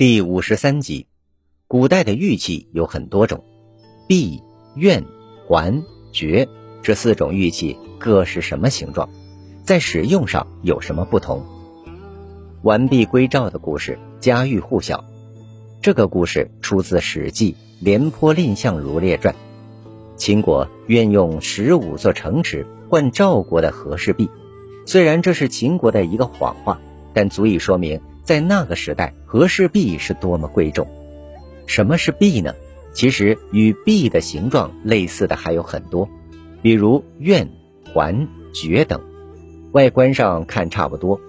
第五十三集，古代的玉器有很多种，璧、钺、环、爵这四种玉器各是什么形状，在使用上有什么不同？完璧归赵的故事家喻户晓。这个故事出自《史记·廉颇蔺相如列传》。秦国愿用十五座城池换赵国的和氏璧，虽然这是秦国的一个谎话，但足以说明在那个时代和氏璧是多么贵重。什么是璧呢？其实与璧的形状类似的还有很多，比如院、环、爵等，外观上看差不多，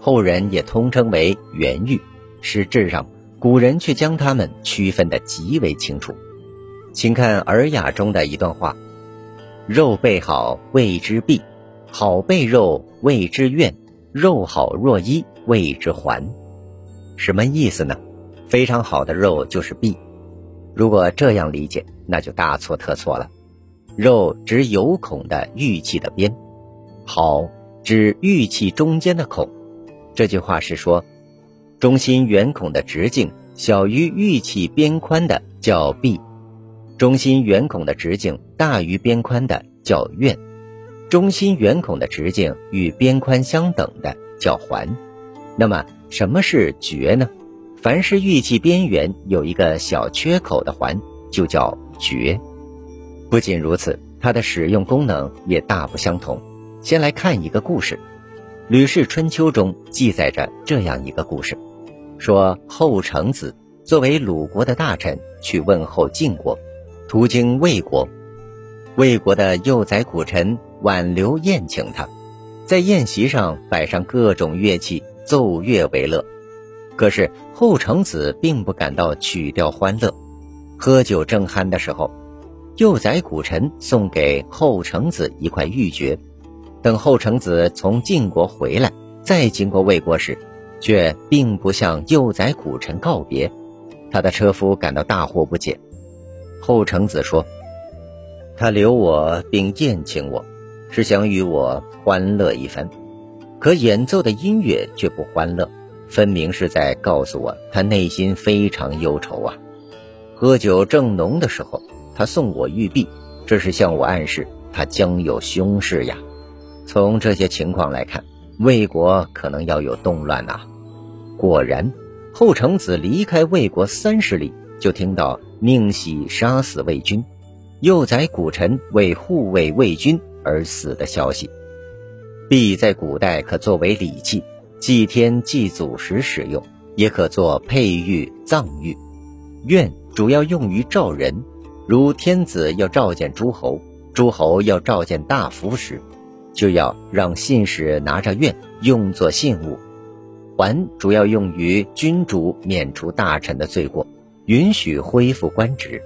后人也通称为圆玉。实质上，古人却将它们区分得极为清楚。请看《尔雅》中的一段话：“肉备好谓之璧，好备肉谓之钺，肉好若一谓之环。”什么意思呢？非常好的肉就是璧。如果这样理解，那就大错特错了。肉指有孔的玉器的边，好指玉器中间的孔。这句话是说，中心圆孔的直径小于玉器边宽的叫璧。中心圆孔的直径大于边宽的叫钺，中心圆孔的直径与边宽相等的叫环。那么什么是爵呢？凡是玉器边缘有一个小缺口的环，就叫爵。不仅如此，它的使用功能也大不相同。先来看一个故事，《吕氏春秋》中记载着这样一个故事：说后成子作为鲁国的大臣去问候晋国。途经魏国，魏国的幼宰古臣挽留宴请他，在宴席上摆上各种乐器，奏乐为乐。可是后成子并不感到曲调欢乐。喝酒正酣的时候，幼宰古臣送给后成子一块玉珏。等后成子从晋国回来，再经过魏国时，却并不向幼宰古臣告别。他的车夫感到大惑不解。后成子说：“他留我并宴请我，是想与我欢乐一番。可演奏的音乐却不欢乐，分明是在告诉我他内心非常忧愁啊。喝酒正浓的时候，他送我玉璧，这是向我暗示他将有凶事呀。从这些情况来看，魏国可能要有动乱呐。果然，后成子离开魏国三十里，就听到。”宁喜杀死魏军，幼宰古臣为护卫魏军而死的消息。璧在古代可作为礼器，祭天祭祖时使用，也可作佩玉、藏玉。愿主要用于召人，如天子要召见诸侯，诸侯要召见大夫时，就要让信使拿着愿用作信物。环主要用于君主免除大臣的罪过。允许恢复官职，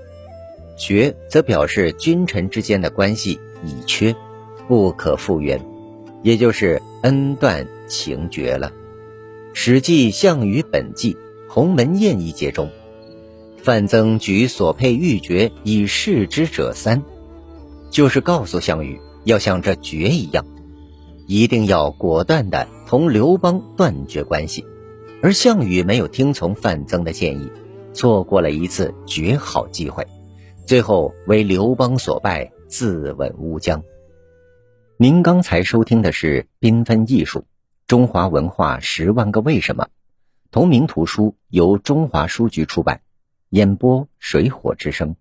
爵则表示君臣之间的关系已缺，不可复原，也就是恩断情绝了。《史记·项羽本纪·鸿门宴》一节中，范增举所佩玉珏以示之者三，就是告诉项羽要像这珏一样，一定要果断的同刘邦断绝关系，而项羽没有听从范增的建议。错过了一次绝好机会，最后为刘邦所败，自刎乌江。您刚才收听的是《缤纷艺术：中华文化十万个为什么》，同名图书由中华书局出版，演播水火之声。